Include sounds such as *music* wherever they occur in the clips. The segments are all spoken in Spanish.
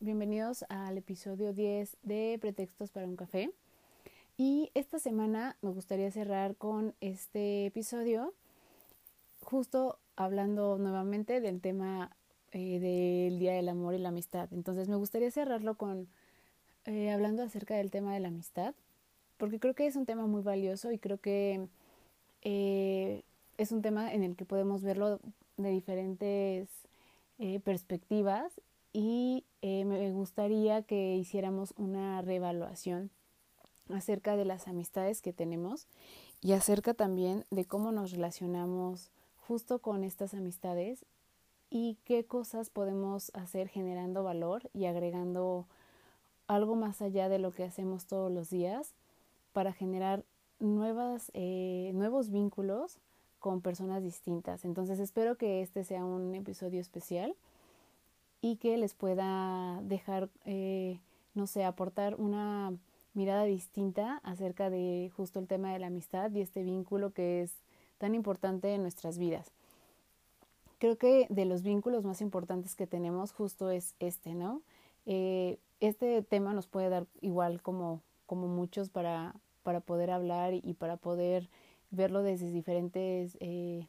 Bienvenidos al episodio 10 de Pretextos para un café. Y esta semana me gustaría cerrar con este episodio, justo hablando nuevamente del tema eh, del Día del Amor y la Amistad. Entonces me gustaría cerrarlo con eh, hablando acerca del tema de la amistad, porque creo que es un tema muy valioso y creo que eh, es un tema en el que podemos verlo de diferentes perspectivas y me gustaría que hiciéramos una reevaluación acerca de las amistades que tenemos y acerca también de cómo nos relacionamos justo con estas amistades y qué cosas podemos hacer generando valor y agregando algo más allá de lo que hacemos todos los días para generar nuevas, eh, nuevos vínculos con personas distintas. Entonces espero que este sea un episodio especial y que les pueda dejar, eh, no sé, aportar una mirada distinta acerca de justo el tema de la amistad y este vínculo que es tan importante en nuestras vidas. Creo que de los vínculos más importantes que tenemos justo es este, ¿no? Eh, este tema nos puede dar igual como, como muchos para, para poder hablar y para poder verlo desde diferentes eh,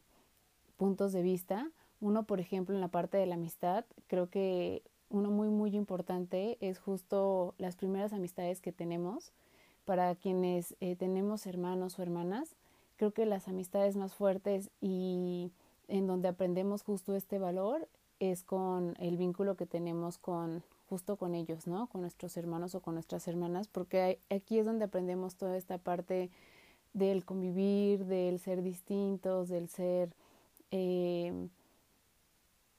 puntos de vista. Uno, por ejemplo, en la parte de la amistad, creo que uno muy, muy importante es justo las primeras amistades que tenemos. Para quienes eh, tenemos hermanos o hermanas, creo que las amistades más fuertes y en donde aprendemos justo este valor es con el vínculo que tenemos con justo con ellos, ¿no? Con nuestros hermanos o con nuestras hermanas, porque aquí es donde aprendemos toda esta parte del convivir, del ser distintos, del ser eh,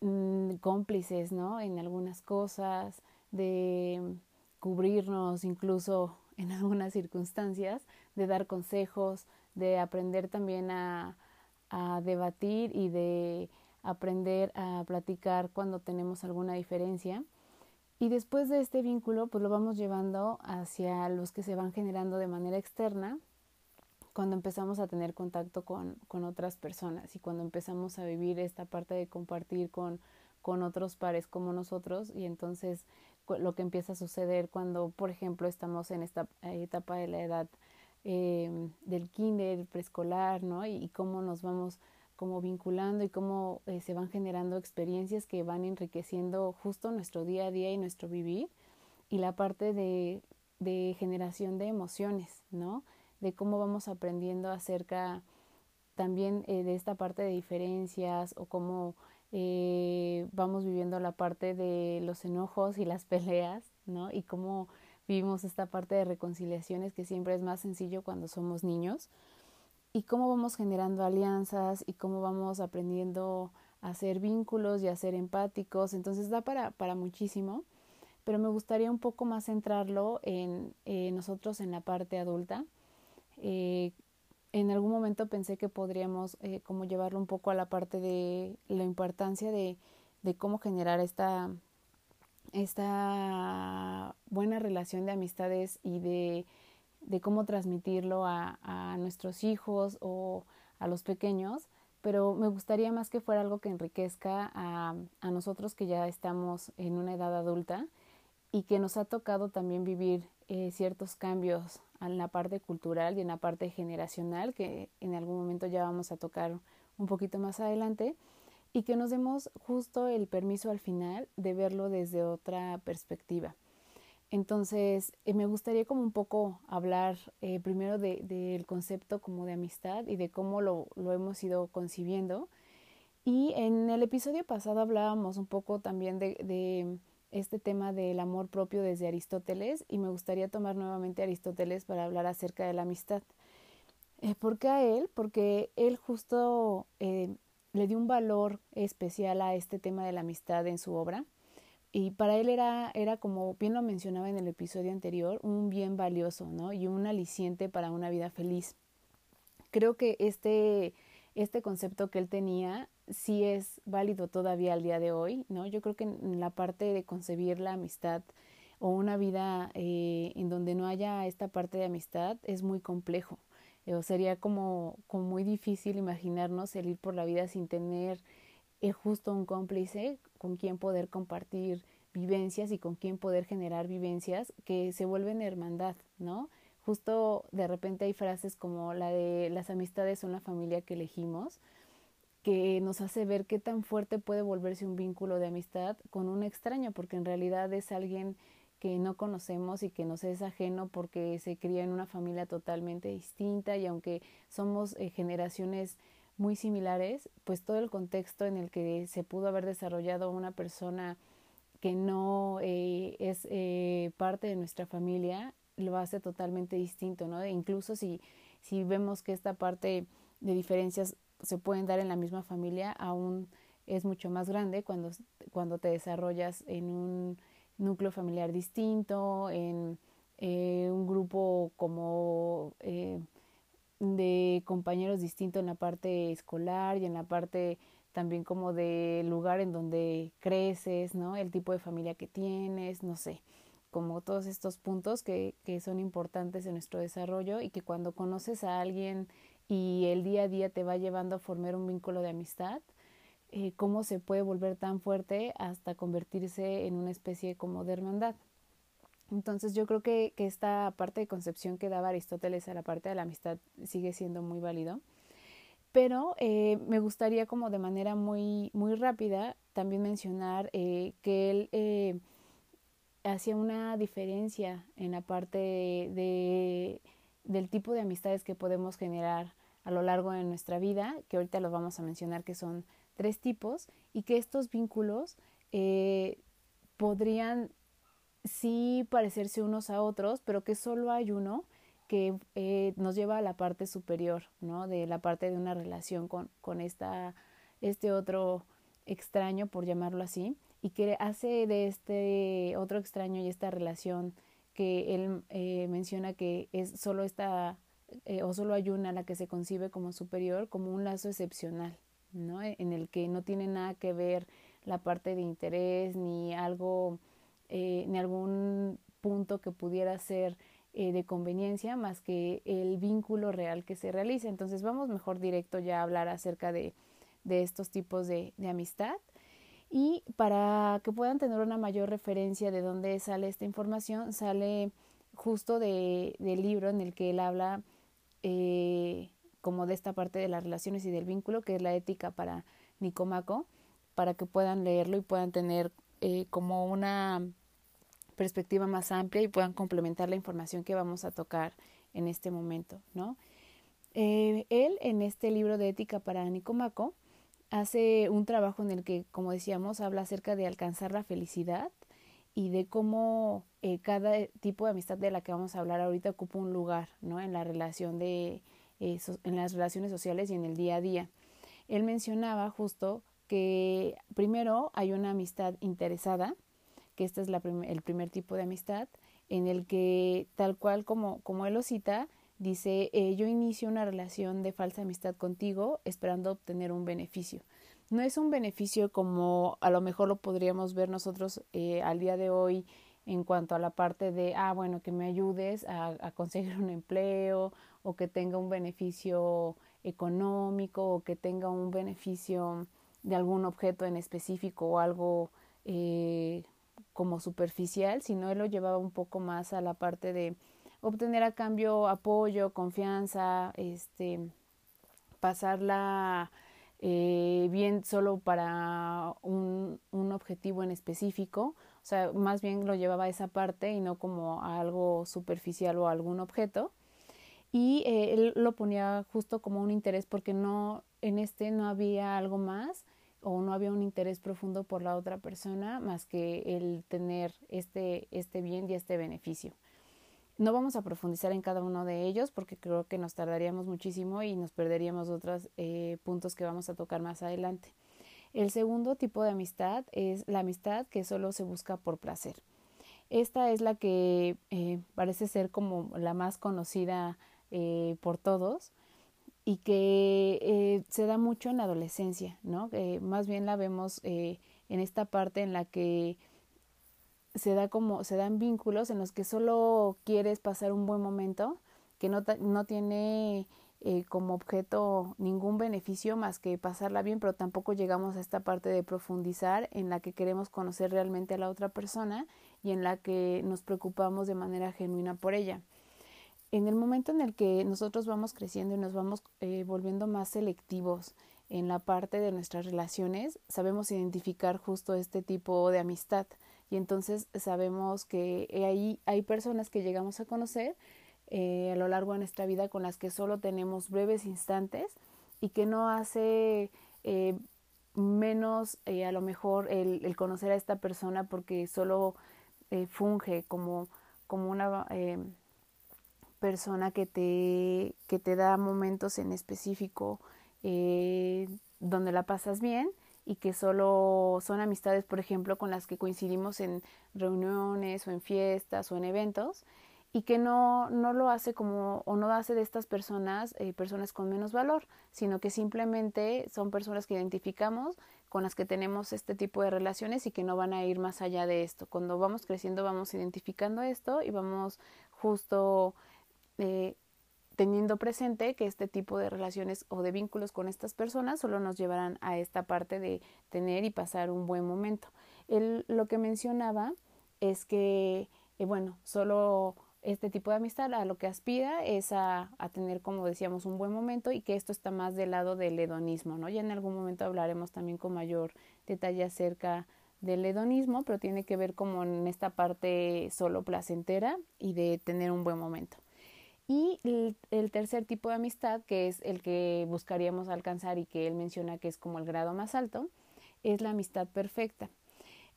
Mm, cómplices, ¿no? En algunas cosas, de cubrirnos incluso *laughs* en algunas circunstancias, de dar consejos, de aprender también a, a debatir y de aprender a platicar cuando tenemos alguna diferencia. Y después de este vínculo, pues lo vamos llevando hacia los que se van generando de manera externa, cuando empezamos a tener contacto con, con, otras personas y cuando empezamos a vivir esta parte de compartir con, con otros pares como nosotros y entonces lo que empieza a suceder cuando, por ejemplo, estamos en esta eh, etapa de la edad eh, del kinder, preescolar, ¿no? Y, cómo nos vamos como vinculando y cómo eh, se van generando experiencias que van enriqueciendo justo nuestro día a día y nuestro vivir y la parte de, de generación de emociones, ¿no? De cómo vamos aprendiendo acerca también eh, de esta parte de diferencias o cómo eh, vamos viviendo la parte de los enojos y las *laughs* peleas, ¿no? Y cómo vivimos esta parte de reconciliaciones que siempre es más sencillo cuando somos niños y cómo vamos generando alianzas y cómo vamos aprendiendo a hacer vínculos y a ser empáticos. Entonces da para, para muchísimo, pero me gustaría un poco más centrarlo en eh, nosotros en la parte adulta eh, en algún momento pensé que podríamos eh, como llevarlo un poco a la parte de la importancia de, cómo generar esta, esta buena relación de amistades y de, de cómo transmitirlo a, a, nuestros hijos o a los pequeños, pero me gustaría más que fuera algo que enriquezca a, a nosotros que ya estamos en una edad adulta y que nos ha tocado también vivir eh, ciertos cambios en la parte cultural y en la parte generacional que en algún momento ya vamos a tocar un poquito más adelante y que nos demos justo el permiso al final de verlo desde otra perspectiva. Entonces, eh, me gustaría como un poco hablar eh, primero del de, concepto como de amistad y de cómo lo, lo hemos ido concibiendo. Y en el episodio pasado hablábamos un poco también de este tema del amor propio desde Aristóteles y me gustaría tomar nuevamente Aristóteles para hablar acerca de la amistad. Eh, ¿Por qué a él? Porque él justo eh, le dio un valor especial a este tema de la amistad en su obra. Y para él era, era, como bien lo mencionaba en el episodio anterior, un bien valioso, ¿no? Y un aliciente para una vida feliz. Creo que este, este concepto que él tenía sí es válido todavía al día de hoy, ¿no? Yo creo que en la parte de concebir la amistad o una vida eh, en donde no haya esta parte de amistad es muy complejo. Eh, o sería como, como muy difícil imaginarnos el ir por la vida sin tener eh, justo un cómplice con quien poder compartir vivencias y con quien poder generar vivencias que se vuelven hermandad, ¿no? Justo de repente hay frases como la de las amistades son la familia que elegimos, que nos hace ver qué tan fuerte puede volverse un vínculo de amistad con un extraño, porque en realidad es alguien que no conocemos y que nos es ajeno porque se cría en una familia totalmente distinta y aunque somos eh, generaciones muy similares, pues todo el contexto en el que se pudo haber desarrollado una persona que no eh, es eh, parte de nuestra familia lo hace totalmente distinto, ¿no? E incluso si, si vemos que esta parte de diferencias se pueden dar en la misma familia, aún es mucho más grande cuando, cuando te desarrollas en un núcleo familiar distinto, en eh, un grupo como eh, de compañeros distintos en la parte escolar y en la parte también como de lugar en donde creces, ¿no? El tipo de familia que tienes, no sé, como todos estos puntos que, que son importantes en nuestro desarrollo y que cuando conoces a alguien y el día a día te va llevando a formar un vínculo de amistad, eh, cómo se puede volver tan fuerte hasta convertirse en una especie como de hermandad. Entonces yo creo que, que, esta parte de concepción que daba Aristóteles a la parte de la amistad sigue siendo muy válido. Pero eh, me gustaría como de manera muy, muy rápida también mencionar eh, que él hacía una diferencia en la parte de, del tipo de amistades que podemos generar a lo largo de nuestra vida, que ahorita los vamos a mencionar que son tres tipos y que estos vínculos eh, podrían sí parecerse unos a otros, pero que solo hay uno que eh, nos lleva a la parte superior, ¿no? De la parte de una relación con, con esta, este otro extraño, por llamarlo así, y que hace de este otro extraño y esta relación que él eh, menciona que es solo esta, o solo hay una la que se concibe como superior, como un lazo excepcional, ¿no? E, en el que no tiene nada que ver la parte de interés ni algo, eh, ni algún punto que pudiera ser eh, de conveniencia más que el vínculo real que se realiza. Entonces vamos mejor directo ya a hablar acerca de, de estos tipos de, de amistad. Y para que puedan tener una mayor referencia de dónde sale esta información, sale justo de, del libro en el que él habla eh, como de esta parte de las relaciones y del vínculo, que es la ética para Nicomaco, para que puedan leerlo y puedan tener eh, como una perspectiva más amplia y puedan complementar la información que vamos a tocar en este momento, ¿no? Eh, él en este libro de ética para Nicomaco hace un trabajo en el que, como decíamos, habla acerca de alcanzar la felicidad y de cómo eh, cada tipo de amistad de la que vamos a hablar ahorita ocupa un lugar, ¿no? En la relación de eh, en las relaciones sociales y en el día a día. Él mencionaba justo que primero hay una amistad interesada, que este es la el primer tipo de amistad, en el que tal cual como, como él lo cita, dice, eh, yo inicio una relación de falsa amistad contigo esperando obtener un beneficio. No es un beneficio como a lo mejor lo podríamos ver nosotros eh, al día de hoy en cuanto a la parte de, ah, bueno, que me ayudes a, conseguir un empleo o que tenga un beneficio económico o que tenga un beneficio de algún objeto en específico o algo eh, como superficial, sino él lo llevaba un poco más a la parte de obtener a cambio apoyo, confianza, este, pasarla eh, bien solo para un, un objetivo en específico, o sea, más bien lo llevaba a esa parte y no como a algo superficial o algún objeto y eh, él lo ponía justo como un interés porque no en este no había algo más o no había un interés profundo por la otra persona más que el tener este, este bien y este beneficio. No vamos a profundizar en cada uno de ellos porque creo que nos tardaríamos muchísimo y nos perderíamos otros eh, puntos que vamos a tocar más adelante. El segundo tipo de amistad es la amistad que solo se busca por placer. Esta es la que eh, parece ser como la más conocida eh, por todos y que se da mucho en la adolescencia, ¿no? más bien la vemos en esta parte en la que se da como se dan vínculos en los que solo quieres pasar un buen momento que no, no tiene eh, como objeto ningún beneficio más que pasarla bien, pero tampoco llegamos a esta parte de profundizar en la que queremos conocer realmente a la otra persona y en la que nos preocupamos de manera genuina por ella. En el momento en el que nosotros vamos creciendo y nos vamos eh, volviendo más selectivos en la parte de nuestras relaciones, sabemos identificar justo este tipo de amistad y entonces sabemos que hay personas que llegamos a conocer eh, a lo largo de nuestra vida con las que solo tenemos breves instantes y que no hace eh, menos eh, a lo mejor el, el, conocer a esta persona porque solo funge como, como una persona que te, que te da momentos en específico donde la pasas bien y que solo son amistades, por ejemplo, con las que coincidimos en reuniones o en fiestas o en eventos y que no, no lo hace como o no hace de estas personas eh, personas con menos valor, sino que simplemente son personas que identificamos con las que tenemos este tipo de relaciones y que no van a ir más allá de esto. Cuando vamos creciendo vamos identificando esto y vamos justo eh, teniendo presente que este tipo de relaciones o de vínculos con estas personas solo nos llevarán a esta parte de tener y pasar un buen momento. Él lo que mencionaba es que, eh, bueno, solo este tipo de amistad a lo que aspira es a, a, tener, como decíamos, un buen momento y que esto está más del lado del hedonismo, ¿no? Ya en algún momento hablaremos también con mayor detalle acerca del hedonismo, pero tiene que ver como en esta parte solo placentera y de tener un buen momento. Y el, tercer tipo de amistad, que es el que buscaríamos alcanzar y que él menciona que es como el grado más alto, es la amistad perfecta.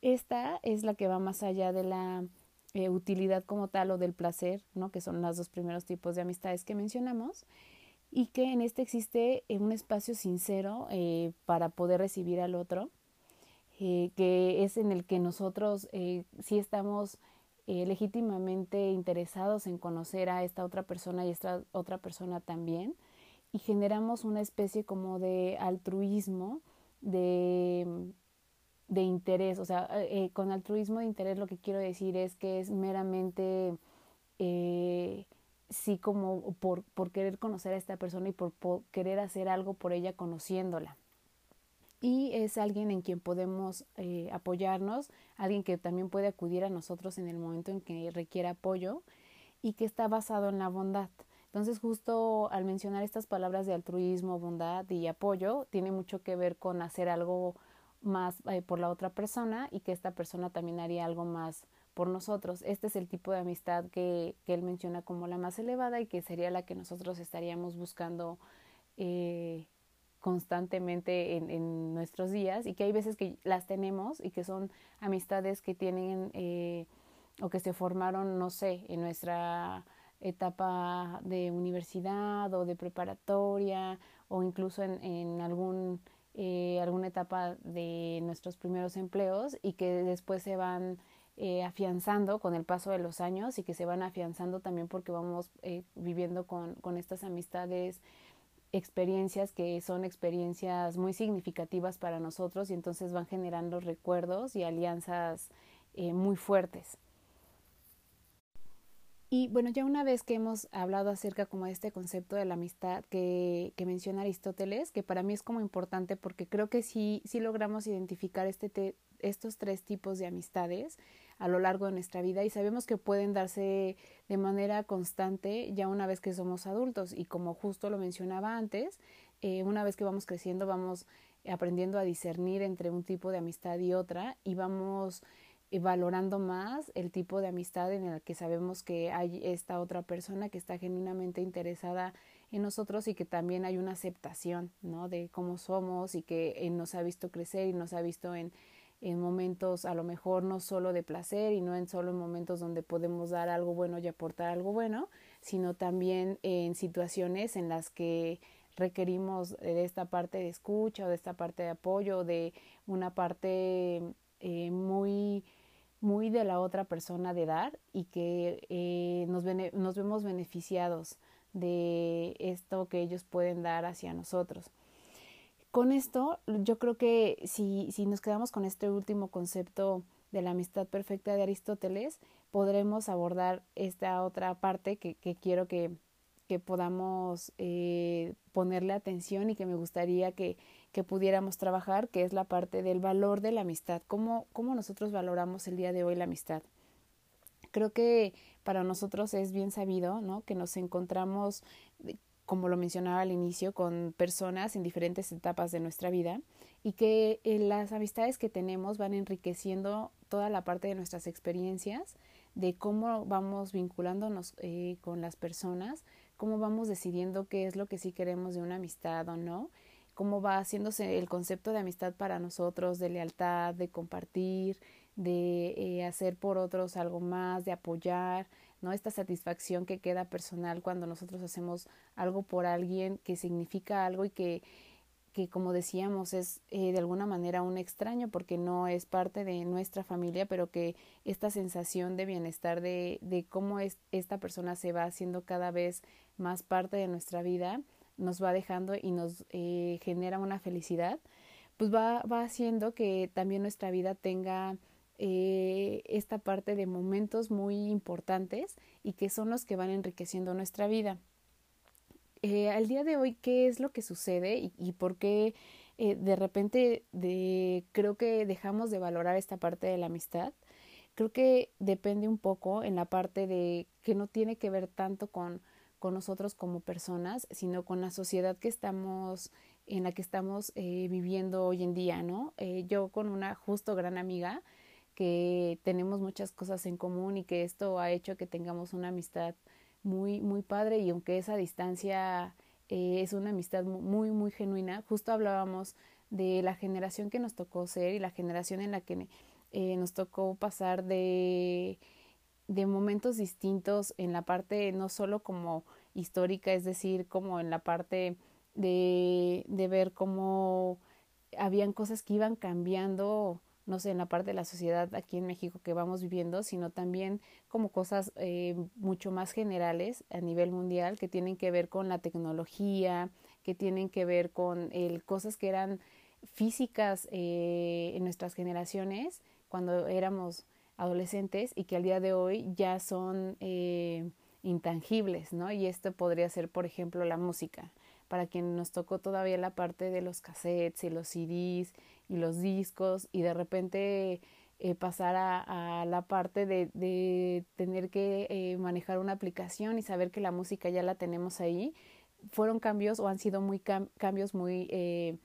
Esta es la que va más allá de la eh, utilidad como tal o del placer, ¿no? que son los dos primeros tipos de amistades que mencionamos, y que en este existe eh, un espacio sincero eh, para poder recibir al otro, que es en el que nosotros sí estamos eh, legítimamente interesados en conocer a esta otra persona y esta otra persona también y generamos una especie como de altruismo, de, de interés, o sea, eh, con altruismo de interés lo que quiero decir es que es meramente, eh, sí, como por, por querer conocer a esta persona y por querer hacer algo por ella conociéndola y es alguien en quien podemos eh, apoyarnos, alguien que también puede acudir a nosotros en el momento en que requiera apoyo y que está basado en la bondad. Entonces, justo al mencionar estas palabras de altruismo, bondad y apoyo, tiene mucho que ver con hacer algo más eh, por la otra persona y que esta persona también haría algo más por nosotros. Este es el tipo de amistad que, él menciona como la más elevada y que sería la que nosotros estaríamos buscando eh, constantemente en, en, nuestros días y que hay veces que las tenemos y que son amistades que tienen eh, o que se formaron, no sé, en nuestra etapa de universidad o de preparatoria o incluso en, en algún, eh, alguna etapa de nuestros primeros empleos y que después se van eh, afianzando con el paso de los años y que se van afianzando también porque vamos eh, viviendo con, con estas amistades experiencias que son experiencias muy significativas para nosotros y entonces van generando recuerdos y alianzas eh, muy fuertes. Y bueno, ya una vez que hemos hablado acerca como de este concepto de la amistad que, que menciona Aristóteles, que para mí es como importante porque creo que sí, sí logramos identificar este estos tres tipos de amistades, a lo largo de nuestra vida y sabemos que pueden darse de manera constante ya una vez que somos adultos. Y como justo lo mencionaba antes, eh, una vez que vamos creciendo vamos aprendiendo a discernir entre un tipo de amistad y otra y vamos valorando más el tipo de amistad en el que sabemos que hay esta otra persona que está genuinamente interesada en nosotros y que también hay una aceptación ¿no? de cómo somos y que nos ha visto crecer y nos ha visto en en momentos a lo mejor no solo de placer y no en solo en momentos donde podemos dar algo bueno y aportar algo bueno, sino también en situaciones en las que requerimos de esta parte de escucha o de esta parte de apoyo, de una parte eh, muy muy de la otra persona de dar y que eh, nos, vemos beneficiados de esto que ellos pueden dar hacia nosotros. Con esto, yo creo que si, si nos quedamos con este último concepto de la amistad perfecta de Aristóteles, podremos abordar esta otra parte que, que quiero que, que podamos eh, ponerle atención y que me gustaría que, que, pudiéramos trabajar, que es la parte del valor de la amistad, cómo, cómo nosotros valoramos el día de hoy la amistad. Creo que para nosotros es bien sabido, ¿no? Que nos encontramos como lo mencionaba al inicio, con personas en diferentes etapas de nuestra vida y que eh, las amistades que tenemos van enriqueciendo toda la parte de nuestras experiencias, de cómo vamos vinculándonos eh, con las personas, cómo vamos decidiendo qué es lo que sí queremos de una amistad o no, cómo va haciéndose el concepto de amistad para nosotros, de lealtad, de compartir, de eh, hacer por otros algo más, de apoyar, ¿no? Esta satisfacción que queda personal cuando nosotros hacemos algo por alguien que significa algo y que, que como decíamos, es eh, de alguna manera un extraño porque no es parte de nuestra familia, pero que esta sensación de bienestar de, de cómo es, esta persona se va haciendo cada vez más parte de nuestra vida, nos va dejando y nos eh, genera una felicidad, pues va, va haciendo que también nuestra vida tenga eh, esta parte de momentos muy importantes y que son los que van enriqueciendo nuestra vida. Eh, al día de hoy, ¿qué es lo que sucede y, por qué eh, de repente de, creo que dejamos de valorar esta parte de la amistad? Creo que depende un poco en la parte de que no tiene que ver tanto con, con nosotros como personas, sino con la sociedad que estamos en la que estamos viviendo hoy en día, ¿no? yo con una justo gran amiga, que tenemos muchas cosas en común y que esto ha hecho que tengamos una amistad muy, muy padre y aunque esa distancia eh, es una amistad muy, muy genuina, justo hablábamos de la generación que nos tocó ser y la generación en la que eh, nos tocó pasar de, de momentos distintos en la parte no solo como histórica, es decir, como en la parte de, de ver cómo habían cosas que iban cambiando no sé, en la parte de la sociedad aquí en México que vamos viviendo, sino también como cosas eh, mucho más generales a nivel mundial que tienen que ver con la tecnología, que tienen que ver con el, cosas que eran físicas eh, en nuestras generaciones cuando éramos adolescentes y que al día de hoy ya son eh, intangibles, ¿no? Y esto podría ser, por ejemplo, la música. Para quien nos tocó todavía la parte de los cassettes y los CDs y los discos y de repente eh, pasar a, la parte de, tener que eh, manejar una aplicación y saber que la música ya la tenemos ahí, fueron cambios o han sido muy cambios muy eh,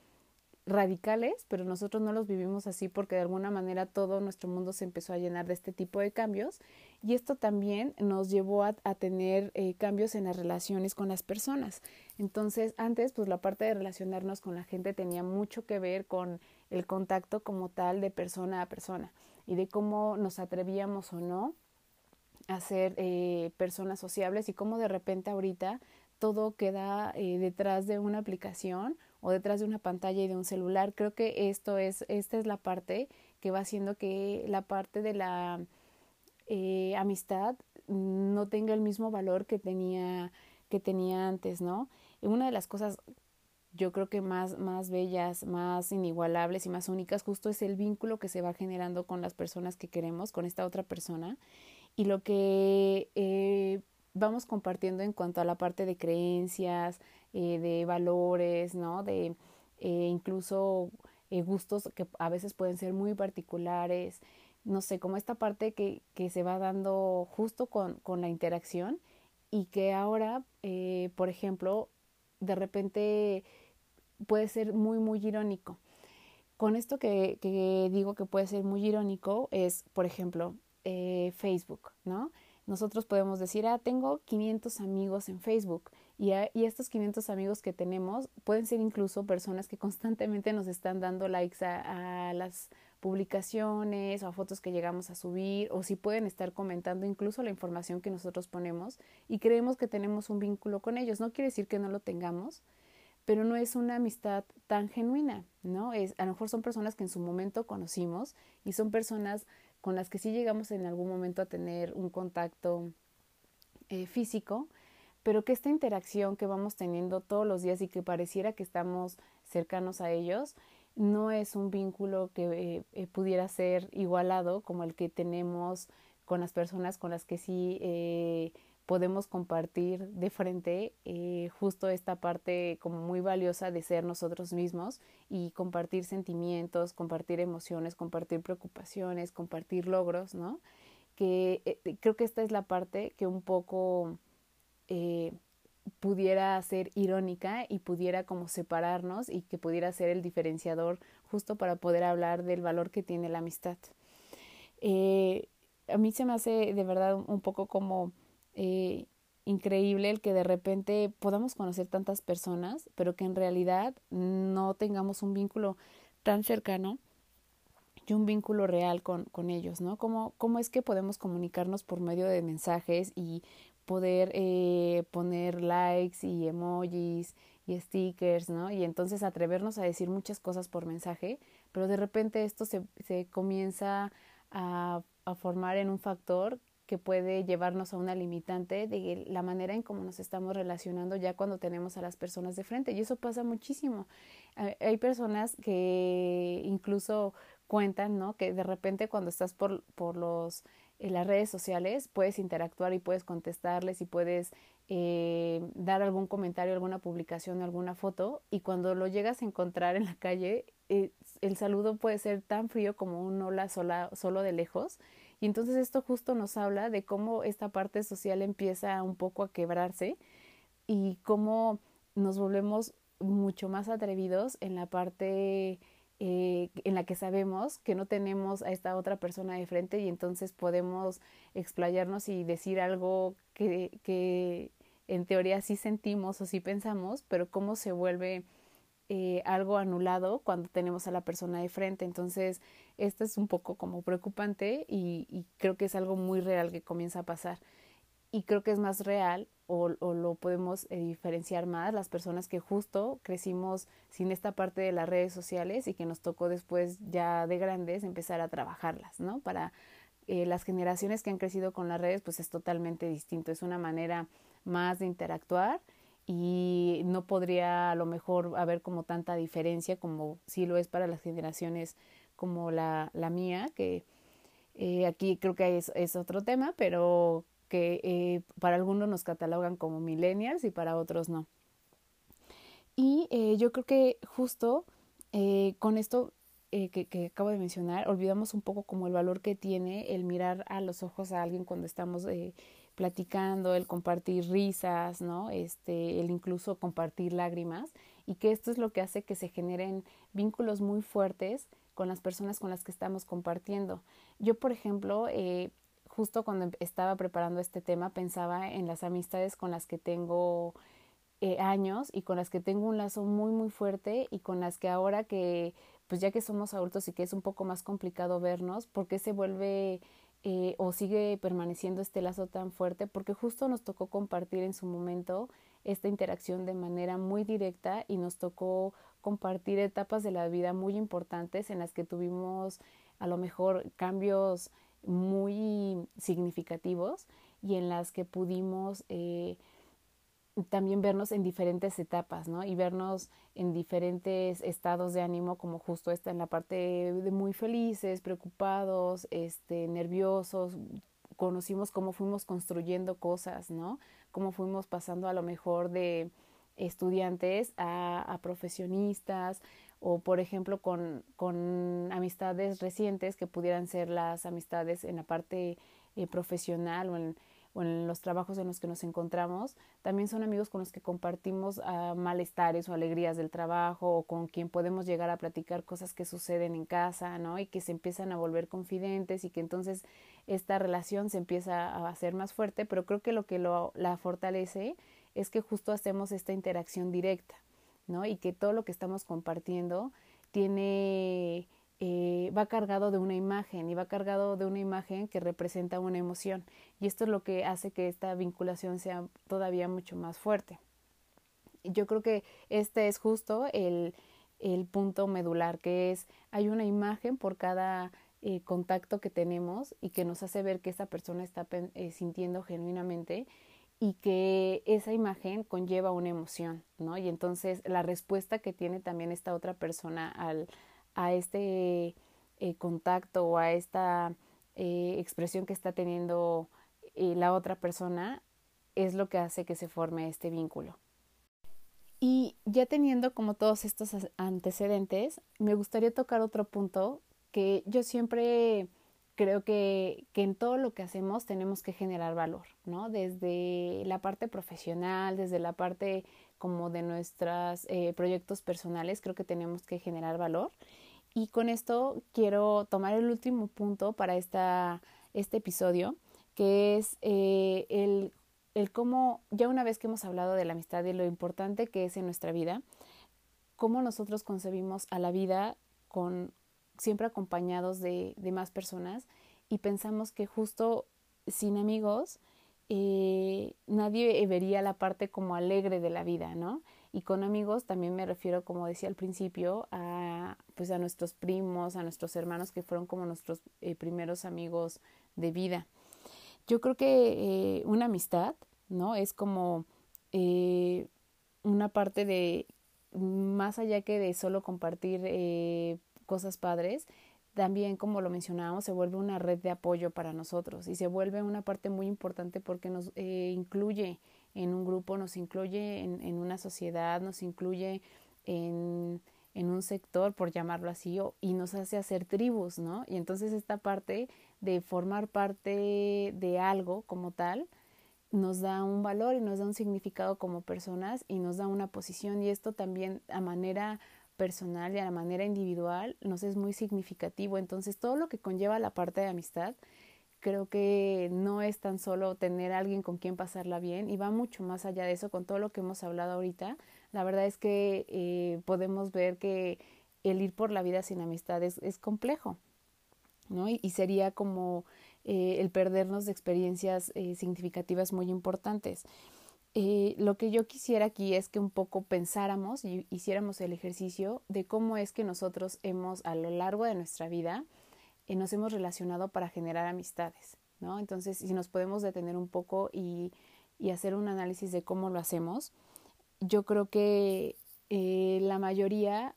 radicales, pero nosotros no los vivimos así porque de alguna manera todo nuestro mundo se empezó a llenar de este tipo de cambios y esto también nos llevó a, tener cambios en las relaciones con las personas. Entonces, antes, pues la parte de relacionarnos con la gente tenía mucho que ver con el contacto como tal de persona a persona y de cómo nos atrevíamos o no a ser eh, personas sociables y cómo de repente ahorita todo queda eh, detrás de una aplicación o detrás de una pantalla y de un celular. Creo que esto es, esta es la parte que va haciendo que la parte de la eh, amistad no tenga el mismo valor que tenía, que tenía antes, ¿no? Y una de las cosas yo creo que más, más bellas, más inigualables y más únicas, justo es el vínculo que se va generando con las personas que queremos, con esta otra persona, y lo que eh, vamos compartiendo en cuanto a la parte de creencias, eh, de valores, ¿no? De eh, incluso gustos que a veces pueden ser muy particulares, no sé, como esta parte que, que se va dando justo con, con la interacción y que ahora, por ejemplo, de repente puede ser muy, muy irónico. Con esto que, que digo que puede ser muy irónico es, por ejemplo, eh, Facebook, ¿no? Nosotros podemos decir, ah, tengo 500 amigos en Facebook y, y, estos 500 amigos que tenemos pueden ser incluso personas que constantemente nos están dando likes a, las publicaciones o a fotos que llegamos a subir o si pueden estar comentando incluso la información que nosotros ponemos y creemos que tenemos un vínculo con ellos. No quiere decir que no lo tengamos, pero no es una amistad tan genuina, ¿no? Es, a lo mejor son personas que en su momento conocimos y son personas con las que sí llegamos en algún momento a tener un contacto eh, físico, pero que esta interacción que vamos teniendo todos los días y que pareciera que estamos cercanos a ellos, no es un vínculo que eh, eh, pudiera ser igualado como el que tenemos con las personas con las que sí eh, podemos compartir de frente justo esta parte como muy valiosa de ser nosotros mismos y compartir sentimientos, compartir emociones, compartir preocupaciones, compartir logros, ¿no? Que creo que esta es la parte que un poco pudiera ser irónica y pudiera como separarnos y que pudiera ser el diferenciador justo para poder hablar del valor que tiene la amistad. Eh, a mí se me hace de verdad un poco como eh, increíble el que de repente podamos conocer tantas personas, pero que en realidad no tengamos un vínculo tan cercano y un vínculo real con, con ellos, ¿no? ¿Cómo, ¿Cómo es que podemos comunicarnos por medio de mensajes y poder eh, poner likes y emojis y stickers, ¿no? Y entonces atrevernos a decir muchas cosas por mensaje, pero de repente esto se, se comienza a, a formar en un factor que puede llevarnos a una limitante de la manera en cómo nos estamos relacionando ya cuando tenemos a las personas de frente. Y eso pasa muchísimo. Hay personas que incluso cuentan, ¿no? Que de repente cuando estás por, por los en las redes sociales puedes interactuar y puedes contestarles y puedes eh, dar algún comentario, alguna publicación, alguna foto y cuando lo llegas a encontrar en la calle eh, el saludo puede ser tan frío como un hola sola, solo de lejos. Y entonces esto justo nos habla de cómo esta parte social empieza un poco a quebrarse y cómo nos volvemos mucho más atrevidos en la parte eh, en la que sabemos que no tenemos a esta otra persona de frente y entonces podemos explayarnos y decir algo que, que en teoría sí sentimos o sí pensamos, pero cómo se vuelve eh, algo anulado cuando tenemos a la persona de frente. Entonces, esto es un poco como preocupante y, y creo que es algo muy real que comienza a pasar. Y creo que es más real o, lo podemos eh, diferenciar más las personas que justo crecimos sin esta parte de las redes sociales y que nos tocó después ya de grandes empezar a trabajarlas, ¿no? Para eh, las generaciones que han crecido con las redes, pues es totalmente distinto, es una manera más de interactuar y no podría a lo mejor haber como tanta diferencia como sí lo es para las generaciones como la, la mía, que eh, aquí creo que es, es otro tema, pero que eh, para algunos nos catalogan como millennials y para otros no. Y eh, yo creo que justo eh, con esto que, acabo de mencionar, olvidamos un poco como el valor que tiene el mirar a los ojos a alguien cuando estamos platicando, el compartir risas, ¿no? Este, el incluso compartir lágrimas, y que esto es lo que hace que se generen vínculos muy fuertes con las personas con las que estamos compartiendo. Yo, por ejemplo, justo cuando em, estaba preparando este tema pensaba en las amistades con las que tengo eh, años y con las que tengo un lazo muy muy fuerte y con las que ahora que pues ya que somos adultos y que es un poco más complicado vernos, ¿por qué se vuelve eh, o sigue permaneciendo este lazo tan fuerte? Porque justo nos tocó compartir en su momento esta interacción de manera muy directa y nos tocó compartir etapas de la vida muy importantes en las que tuvimos a lo mejor cambios muy significativos y en las que pudimos eh, también vernos en diferentes etapas, ¿no? Y vernos en diferentes estados de ánimo, como justo está en la parte de muy felices, preocupados, este, nerviosos. Conocimos cómo fuimos construyendo cosas, ¿no? Cómo fuimos pasando a lo mejor de estudiantes a profesionistas, o por ejemplo con, con amistades recientes que pudieran ser las amistades en la parte eh, profesional o en, o en, los trabajos en los que nos encontramos, también son amigos con los que compartimos uh, malestares o alegrías del trabajo o con quien podemos llegar a platicar cosas que suceden en casa, ¿no? Y que se empiezan a volver confidentes y que entonces esta relación se empieza a hacer más fuerte, pero creo que lo que lo, la fortalece es que justo hacemos esta interacción directa. Y que todo lo que estamos compartiendo tiene eh, va cargado de una imagen y va cargado de una imagen que representa una emoción. Y esto es lo que hace que esta vinculación sea todavía mucho más fuerte. Yo creo que este es justo el, el punto medular, que es hay una imagen por cada eh, contacto que tenemos y que nos hace ver que esa persona está eh, sintiendo genuinamente y que esa imagen conlleva una emoción, ¿no? Y entonces la respuesta que tiene también esta otra persona al, a este eh, contacto o a esta expresión que está teniendo la otra persona es lo que hace que se forme este vínculo. Y ya teniendo como todos estos antecedentes, me gustaría tocar otro punto que yo siempre creo que, que, en todo lo que hacemos tenemos que generar valor, ¿no? Desde la parte profesional, desde la parte como de nuestros eh, proyectos personales, creo que tenemos que generar valor. Y con esto quiero tomar el último punto para esta, este episodio, que es eh, el, el cómo, ya una vez que hemos hablado de la amistad y lo importante que es en nuestra vida, cómo nosotros concebimos a la vida con, siempre acompañados de, de más personas y pensamos que justo sin amigos eh, nadie vería la parte como alegre de la vida, ¿no? Y con amigos también me refiero, como decía al principio, a, pues a nuestros primos, a nuestros hermanos que fueron como nuestros eh, primeros amigos de vida. Yo creo que eh, una amistad, ¿no? Es como una parte de, más allá que de solo compartir cosas padres, también como lo mencionábamos, se vuelve una red de apoyo para nosotros y se vuelve una parte muy importante porque nos eh, incluye en un grupo, nos incluye en, en una sociedad, nos incluye en, en, un sector, por llamarlo así, y nos hace hacer tribus, ¿no? Y entonces esta parte de formar parte de algo como tal, nos da un valor y nos da un significado como personas y nos da una posición y esto también a manera personal y a la manera individual nos es muy significativo. Entonces, todo lo que conlleva la parte de amistad, creo que no es tan solo tener a alguien con quien pasarla bien y va mucho más allá de eso con todo lo que hemos hablado ahorita. La verdad es que eh, podemos ver que el ir por la vida sin amistad es, complejo, ¿no? Y, sería como eh, el perdernos de experiencias eh, significativas muy importantes. Eh, lo que yo quisiera aquí es que un poco pensáramos y hiciéramos el ejercicio de cómo es que nosotros hemos a lo largo de nuestra vida eh, nos hemos relacionado para generar amistades, ¿no? Entonces, si nos podemos detener un poco y, hacer un análisis de cómo lo hacemos, yo creo que eh, la mayoría,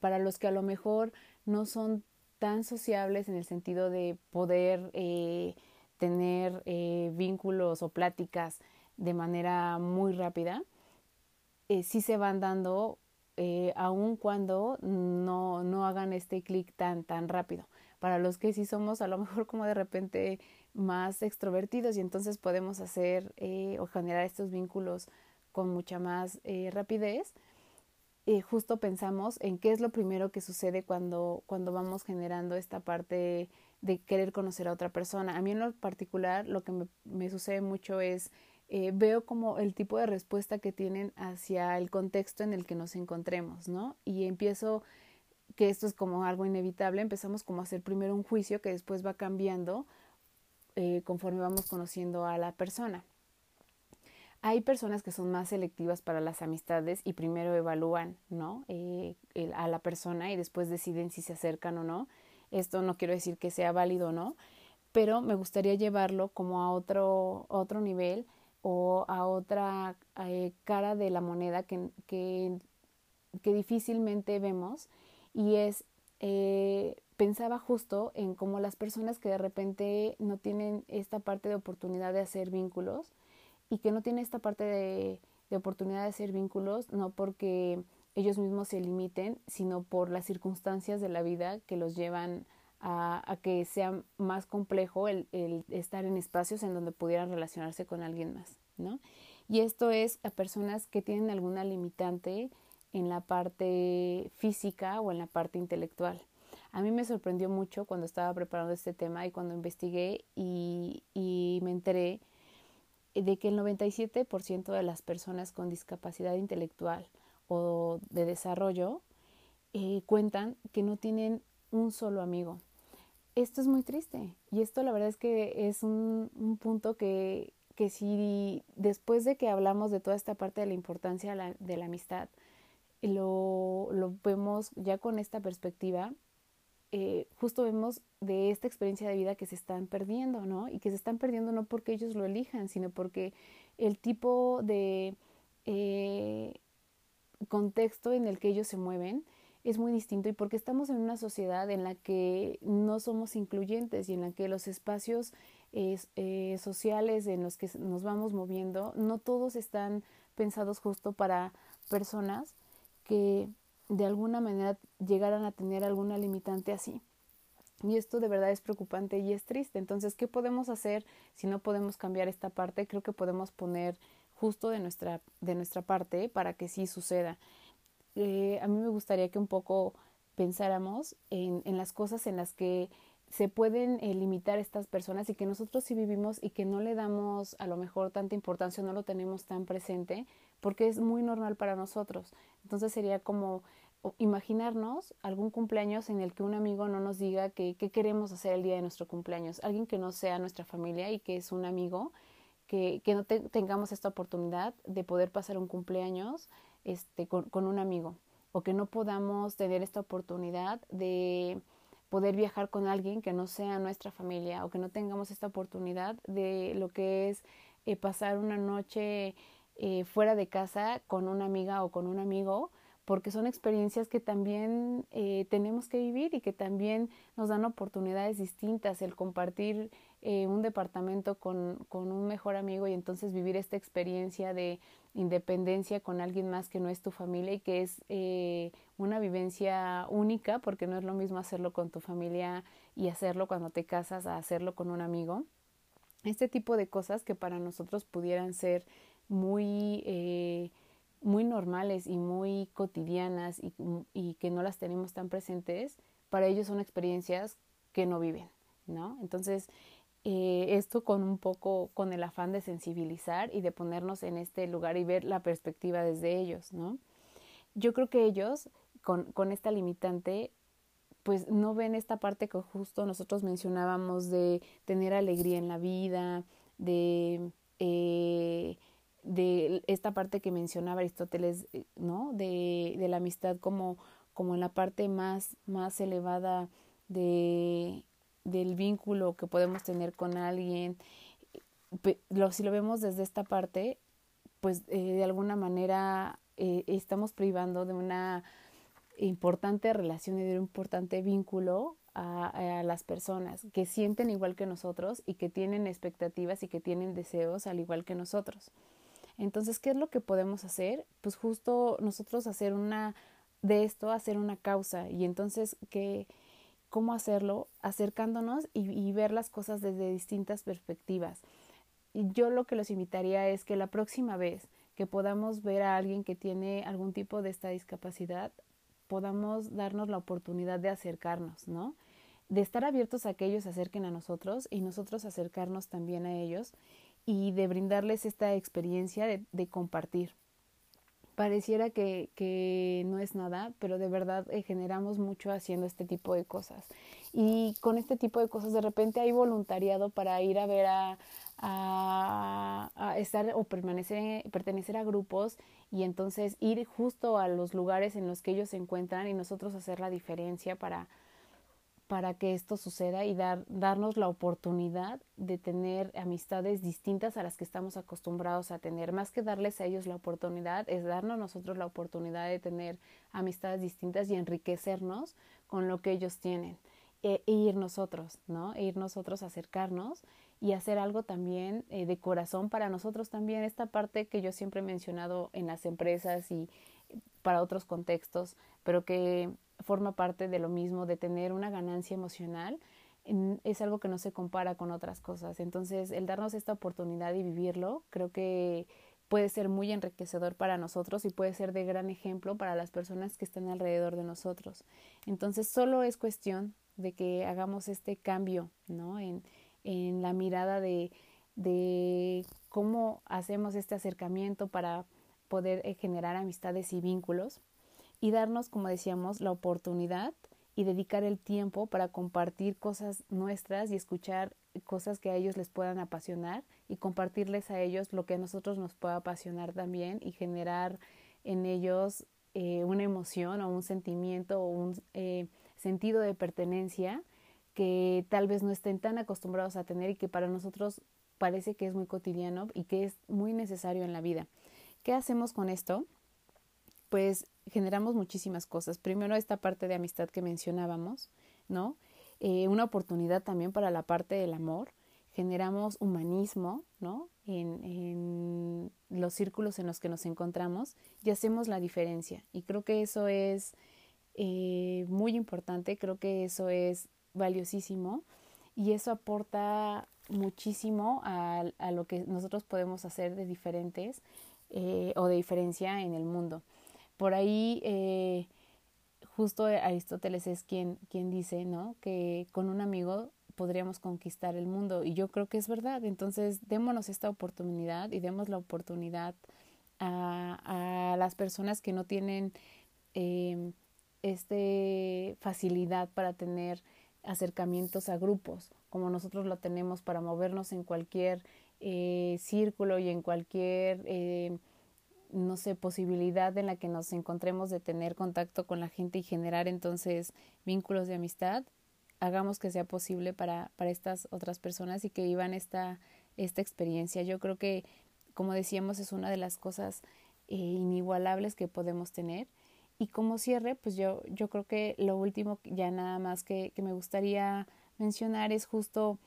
para los que a lo mejor no son tan sociables en el sentido de poder tener vínculos o pláticas de manera muy rápida, eh, sí se van dando eh, aun cuando no, no hagan este clic tan, tan rápido. Para los que sí somos a lo mejor como de repente más extrovertidos y entonces podemos hacer eh, o generar estos vínculos con mucha más eh, rapidez, justo pensamos en qué es lo primero que sucede cuando, cuando vamos generando esta parte de querer conocer a otra persona. A mí en lo particular lo que me sucede mucho es eh, veo como el tipo de respuesta que tienen hacia el contexto en el que nos encontremos, ¿no? Y empiezo, que esto es como algo inevitable, empezamos como a hacer primero un juicio que después va cambiando eh, conforme vamos conociendo a la persona. Hay personas que son más selectivas para las amistades y primero evalúan, ¿no? Eh, a la persona y después deciden si se acercan o no. Esto no quiero decir que sea válido o no, pero me gustaría llevarlo como a otro, otro nivel o a otra eh, cara de la moneda que, que, difícilmente vemos y es eh, pensaba justo en cómo las personas que de repente no tienen esta parte de oportunidad de hacer vínculos y que no tienen esta parte de, de oportunidad de hacer vínculos no porque ellos mismos se limiten sino por las circunstancias de la vida que los llevan a, que sea más complejo el, el, estar en espacios en donde pudieran relacionarse con alguien más, ¿no? Y esto es a personas que tienen alguna limitante en la parte física o en la parte intelectual. A mí me sorprendió mucho cuando estaba preparando este tema y cuando investigué y, y me enteré de que el 97% de las personas con discapacidad intelectual o de desarrollo eh, cuentan que no tienen un solo amigo. Esto es muy triste y esto la verdad es que es un, un punto que, que si después de que hablamos de toda esta parte de la importancia de la, de la amistad, lo, lo, vemos ya con esta perspectiva, eh, justo vemos de esta experiencia de vida que se están perdiendo, ¿no? Y que se están perdiendo no porque ellos lo elijan, sino porque el tipo de eh, contexto en el que ellos se mueven es muy distinto y porque estamos en una sociedad en la que no somos incluyentes y en la que los espacios eh, sociales en los que nos vamos moviendo, no todos están pensados justo para personas que de alguna manera llegaran a tener alguna limitante así. Y esto de verdad es preocupante y es triste. Entonces, ¿qué podemos hacer si no podemos cambiar esta parte? Creo que podemos poner justo de nuestra, de nuestra parte para que sí suceda. Eh, a mí me gustaría que un poco pensáramos en, en las cosas en las que se pueden eh, limitar estas personas y que nosotros sí vivimos y que no le damos a lo mejor tanta importancia, no lo tenemos tan presente, porque es muy normal para nosotros. Entonces sería como imaginarnos algún cumpleaños en el que un amigo no nos diga qué queremos hacer el día de nuestro cumpleaños, alguien que no sea nuestra familia y que es un amigo, que, que no tengamos esta oportunidad de poder pasar un cumpleaños este, con, un amigo o que no podamos tener esta oportunidad de poder viajar con alguien que no sea nuestra familia o que no tengamos esta oportunidad de lo que es eh, pasar una noche eh, fuera de casa con una amiga o con un amigo, porque son experiencias que también eh, tenemos que vivir y que también nos dan oportunidades distintas, el compartir un departamento con, con un mejor amigo y entonces vivir esta experiencia de independencia con alguien más que no es tu familia y que es eh, una vivencia única porque no es lo mismo hacerlo con tu familia y hacerlo cuando te casas a hacerlo con un amigo. Este tipo de cosas que para nosotros pudieran ser muy, eh, muy normales y muy cotidianas y, y que no las tenemos tan presentes, para ellos son experiencias que no viven, ¿no? Entonces, eh, esto con un poco, con el afán de sensibilizar y de ponernos en este lugar y ver la perspectiva desde ellos, ¿no? Yo creo que ellos, con, con esta limitante, pues no ven esta parte que justo nosotros mencionábamos de tener alegría en la vida, de, eh, de esta parte que mencionaba Aristóteles, eh, ¿no? De, de la amistad como, como en la parte más, más elevada de del vínculo que podemos tener con alguien, lo, si lo vemos desde esta parte, pues eh, de alguna manera eh, estamos privando de una importante relación y de un importante vínculo a, a, las personas que sienten igual que nosotros y que tienen expectativas y que tienen deseos al igual que nosotros. Entonces, ¿qué es lo que podemos hacer? Pues justo nosotros hacer una de esto, hacer una causa y entonces que cómo hacerlo acercándonos y, ver las cosas desde distintas perspectivas. Yo lo que los invitaría es que la próxima vez que podamos ver a alguien que tiene algún tipo de esta discapacidad, podamos darnos la oportunidad de acercarnos, ¿no? De estar abiertos a que ellos se acerquen a nosotros y nosotros acercarnos también a ellos y de brindarles esta experiencia de compartir pareciera que, que, no es nada, pero de verdad eh, generamos mucho haciendo este tipo de cosas. Y con este tipo de cosas de repente hay voluntariado para ir a ver a, a, a estar o permanecer, pertenecer a grupos y entonces ir justo a los lugares en los que ellos se encuentran y nosotros hacer la diferencia para, para que esto suceda y dar, darnos la oportunidad de tener amistades distintas a las que estamos acostumbrados a tener. Más que darles a ellos la oportunidad, es darnos nosotros la oportunidad de tener amistades distintas y enriquecernos con lo que ellos tienen. E, e ir nosotros, ¿no? E ir nosotros a acercarnos y hacer algo también eh, de corazón para nosotros también. Esta parte que yo siempre he mencionado en las empresas y para otros contextos, pero que forma parte de lo mismo, de tener una ganancia emocional, es algo que no se compara con otras cosas. Entonces, el darnos esta oportunidad y vivirlo, creo que puede ser muy enriquecedor para nosotros y puede ser de gran ejemplo para las personas que están alrededor de nosotros. Entonces, solo es cuestión de que hagamos este cambio, ¿no? En, en la mirada de, de cómo hacemos este acercamiento para poder eh, generar amistades y vínculos y darnos, como decíamos, la oportunidad y dedicar el tiempo para compartir cosas nuestras y escuchar cosas que a ellos les puedan apasionar y compartirles a ellos lo que a nosotros nos pueda apasionar también y generar en ellos eh, una emoción o un sentimiento o un eh, sentido de pertenencia que tal vez no estén tan acostumbrados a tener y que para nosotros parece que es muy cotidiano y que es muy necesario en la vida. ¿Qué hacemos con esto? Pues generamos muchísimas cosas. Primero esta parte de amistad que mencionábamos, ¿no? Eh, una oportunidad también para la parte del amor. Generamos humanismo, ¿no? En, en, los círculos en los que nos encontramos y hacemos la diferencia. Y creo que eso es eh, muy importante, creo que eso es valiosísimo y eso aporta muchísimo a, a lo que nosotros podemos hacer de diferentes eh, o de diferencia en el mundo. Por ahí, eh, justo Aristóteles es quien, quien dice, ¿no? Que con un amigo podríamos conquistar el mundo y yo creo que es verdad. Entonces, démonos esta oportunidad y demos la oportunidad a, a las personas que no tienen eh, este facilidad para tener acercamientos a grupos, como nosotros lo tenemos para movernos en cualquier eh, círculo y en cualquier, eh, no sé, posibilidad en la que nos encontremos de tener contacto con la gente y generar entonces vínculos de amistad, hagamos que sea posible para, para estas otras personas y que vivan esta, esta experiencia. Yo creo que, como decíamos, es una de las cosas eh, inigualables que podemos tener. Y como cierre, pues yo, yo creo que lo último ya nada más que, que me gustaría mencionar es justo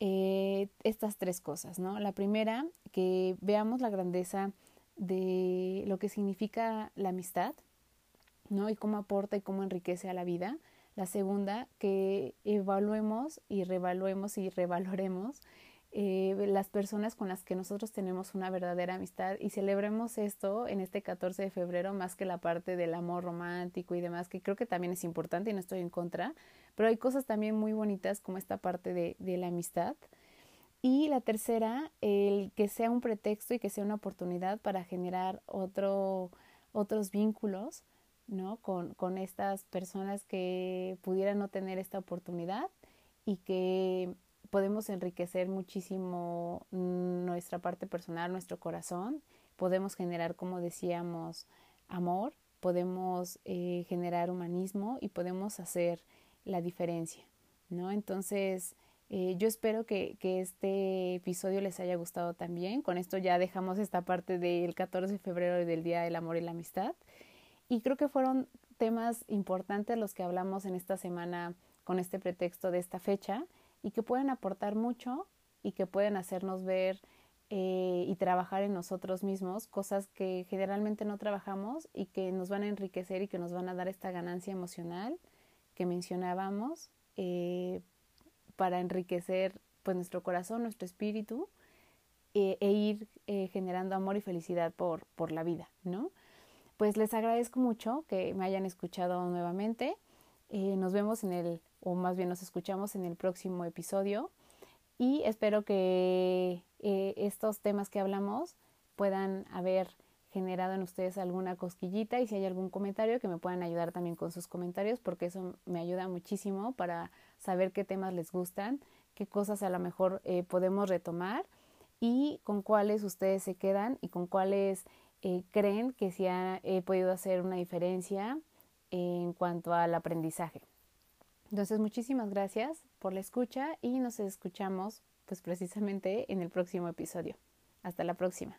eh, estas tres cosas, ¿no? La primera, que veamos la grandeza de lo que significa la amistad, ¿no? Y cómo aporta y cómo enriquece a la vida. La segunda, que evaluemos y revaluemos y revaloremos eh, las personas con las que nosotros tenemos una verdadera amistad y celebremos esto en este 14 de febrero más que la parte del amor romántico y demás, que creo que también es importante y no estoy en contra, pero hay cosas también muy bonitas como esta parte de, de la amistad. Y la tercera, el que sea un pretexto y que sea una oportunidad para generar otro, otros vínculos ¿no? con, con estas personas que pudieran no tener esta oportunidad y que podemos enriquecer muchísimo nuestra parte personal, nuestro corazón, podemos generar, como decíamos, amor, podemos eh, generar humanismo y podemos hacer la diferencia, ¿no? Entonces, eh, yo espero que, que, este episodio les haya gustado también. Con esto ya dejamos esta parte del 14 de febrero del Día del Amor y la Amistad. Y creo que fueron temas importantes los que hablamos en esta semana con este pretexto de esta fecha y que pueden aportar mucho y que pueden hacernos ver eh, y trabajar en nosotros mismos cosas que generalmente no trabajamos y que nos van a enriquecer y que nos van a dar esta ganancia emocional que mencionábamos eh, para enriquecer pues nuestro corazón, nuestro espíritu eh, e ir generando amor y felicidad por, por la vida, ¿no? Pues les agradezco mucho que me hayan escuchado nuevamente. nos vemos en el o más bien nos escuchamos en el próximo episodio y espero que eh, estos temas que hablamos puedan haber generado en ustedes alguna cosquillita y si hay algún comentario que me puedan ayudar también con sus comentarios porque eso me ayuda muchísimo para saber qué temas les gustan, qué cosas a lo mejor eh, podemos retomar y con cuáles ustedes se quedan y con cuáles eh, creen que sí ha podido hacer una diferencia en cuanto al aprendizaje. Entonces, muchísimas gracias por la escucha y nos escuchamos pues precisamente en el próximo episodio. Hasta la próxima.